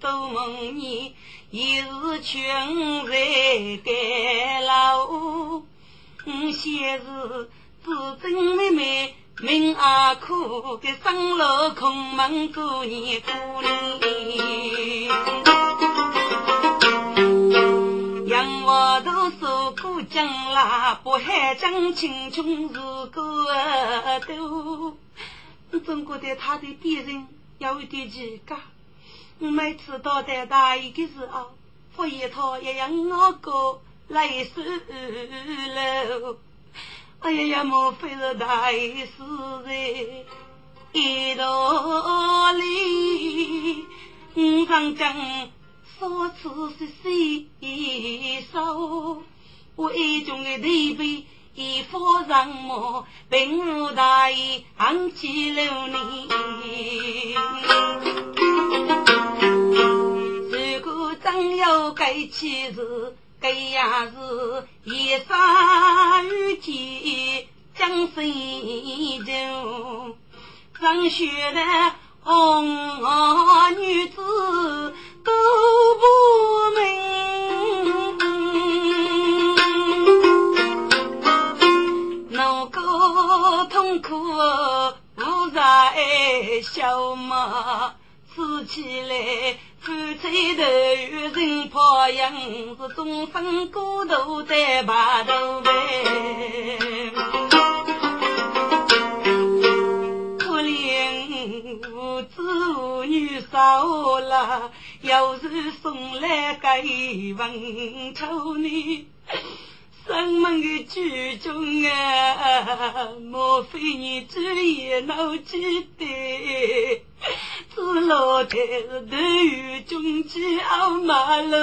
都梦你一日全在盖楼，先是自尊妹妹。命啊苦，给生了空门过年过年。杨我都说过将啦，不海将青春如过都。中国的他的别人有一点奇每次到在大一的时候，佛一套也让我过来收了。哎呀呀，莫非是大师在一道里？五常讲少此是谁手？为中的地位一发上毛，并无大义行起了你。如果真有该起事。这也是一山雨季江水流，上学的红女子都不明，那个痛苦无在笑嘛，死起来。夫妻头与人泡养，是终身孤独在白头呗。可怜无子无女少了，有时送来给文丑女。生门的剧中啊，莫非你只也闹记得？只落得头与中间傲马路。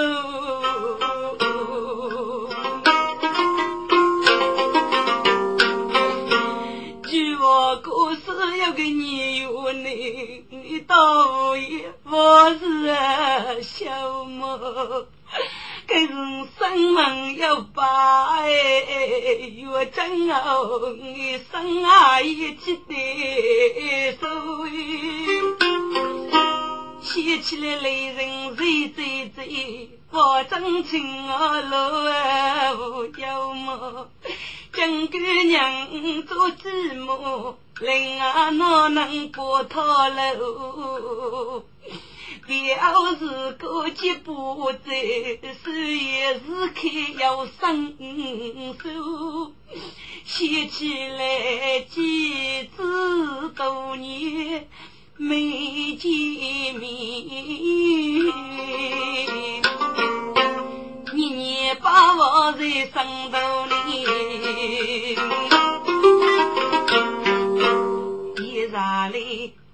据我故事有个女有你倒也不是小么？该是生门要把哎，我真好你生啊一起的手写起来泪人醉醉醉，我真情啊路啊无有么？金姑娘做继母，人啊哪能不讨路？要是过节不在，手也是开要伸手，想起来几子多年没见面，年年把我在心头里，一上来。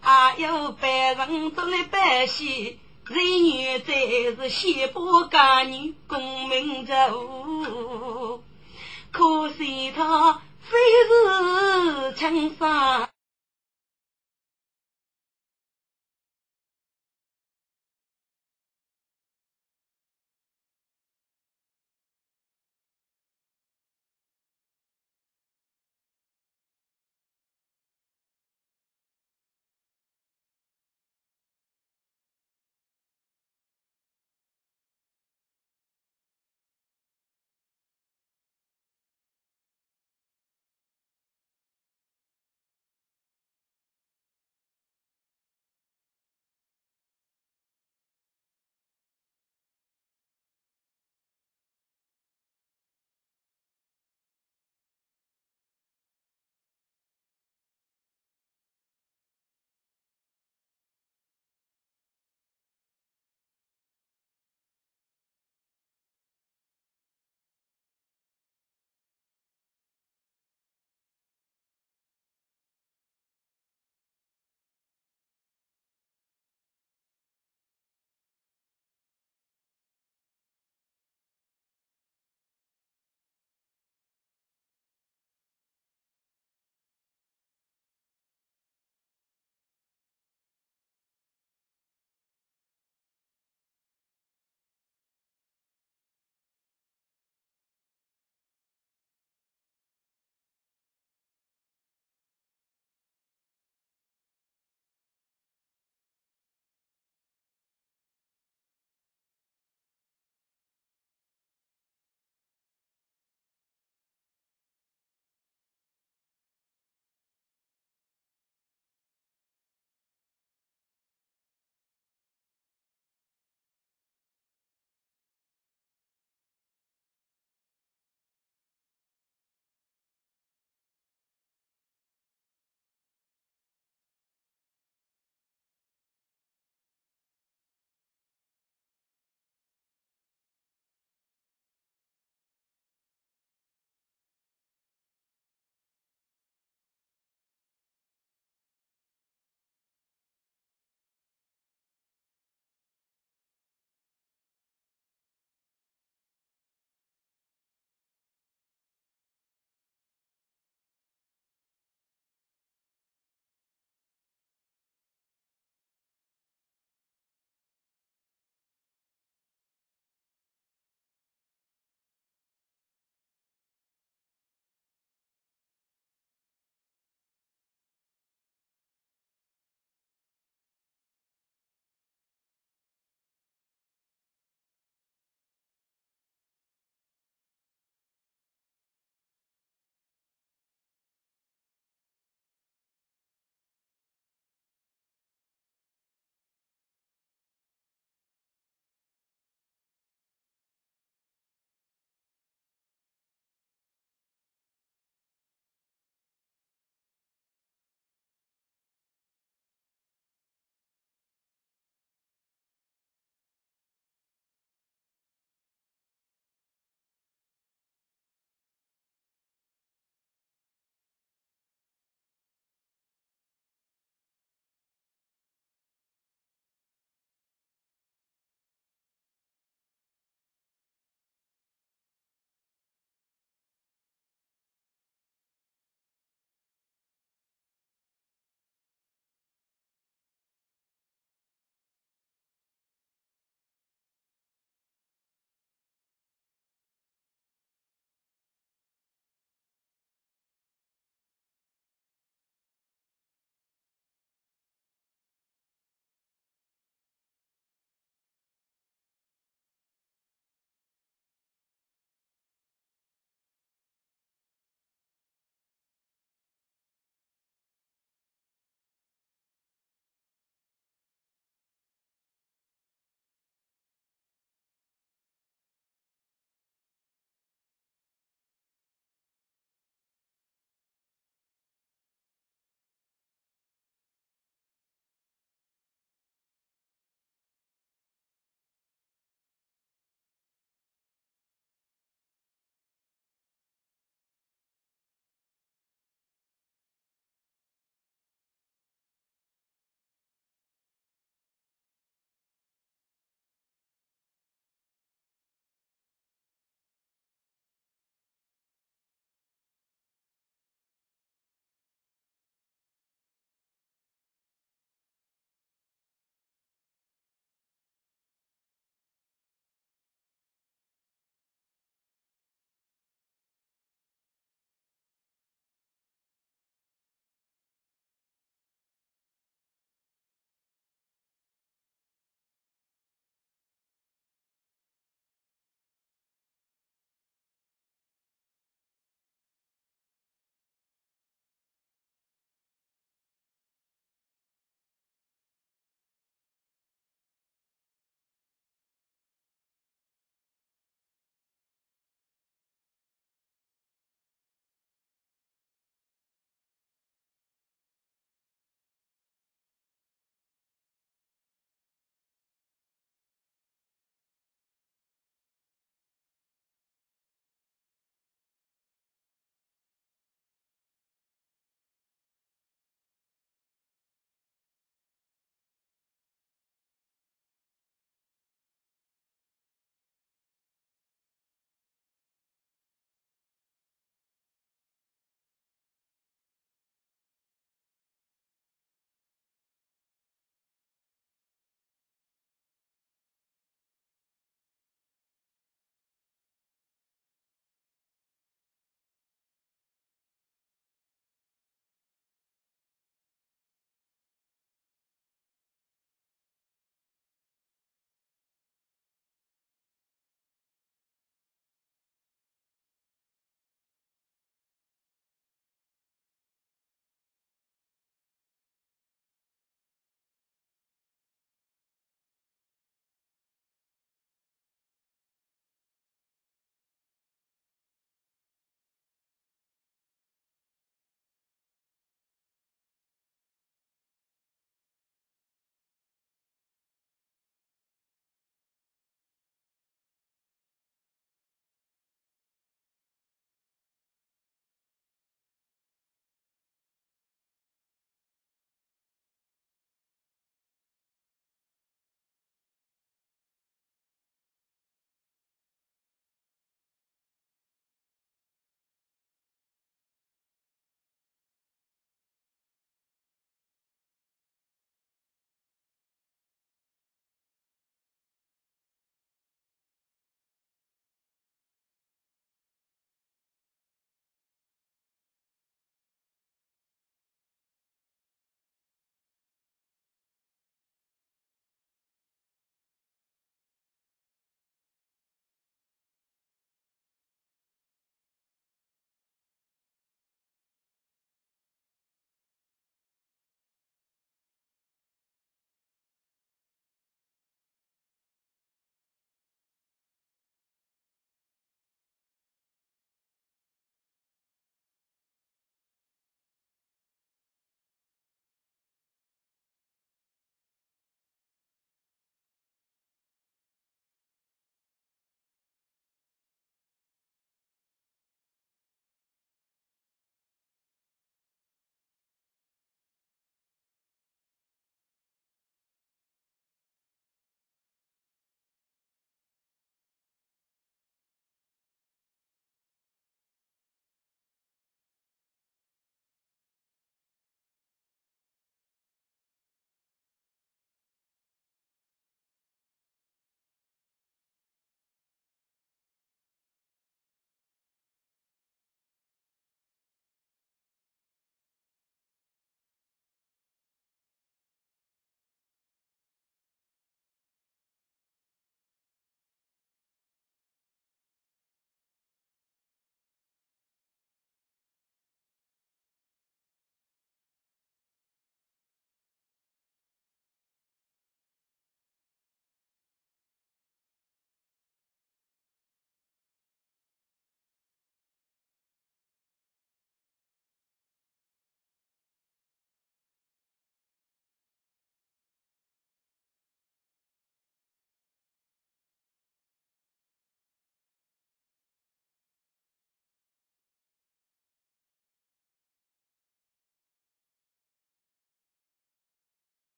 还有百人都来拜戏，人缘在是西部家女功名走，可惜他非是吃枪杀。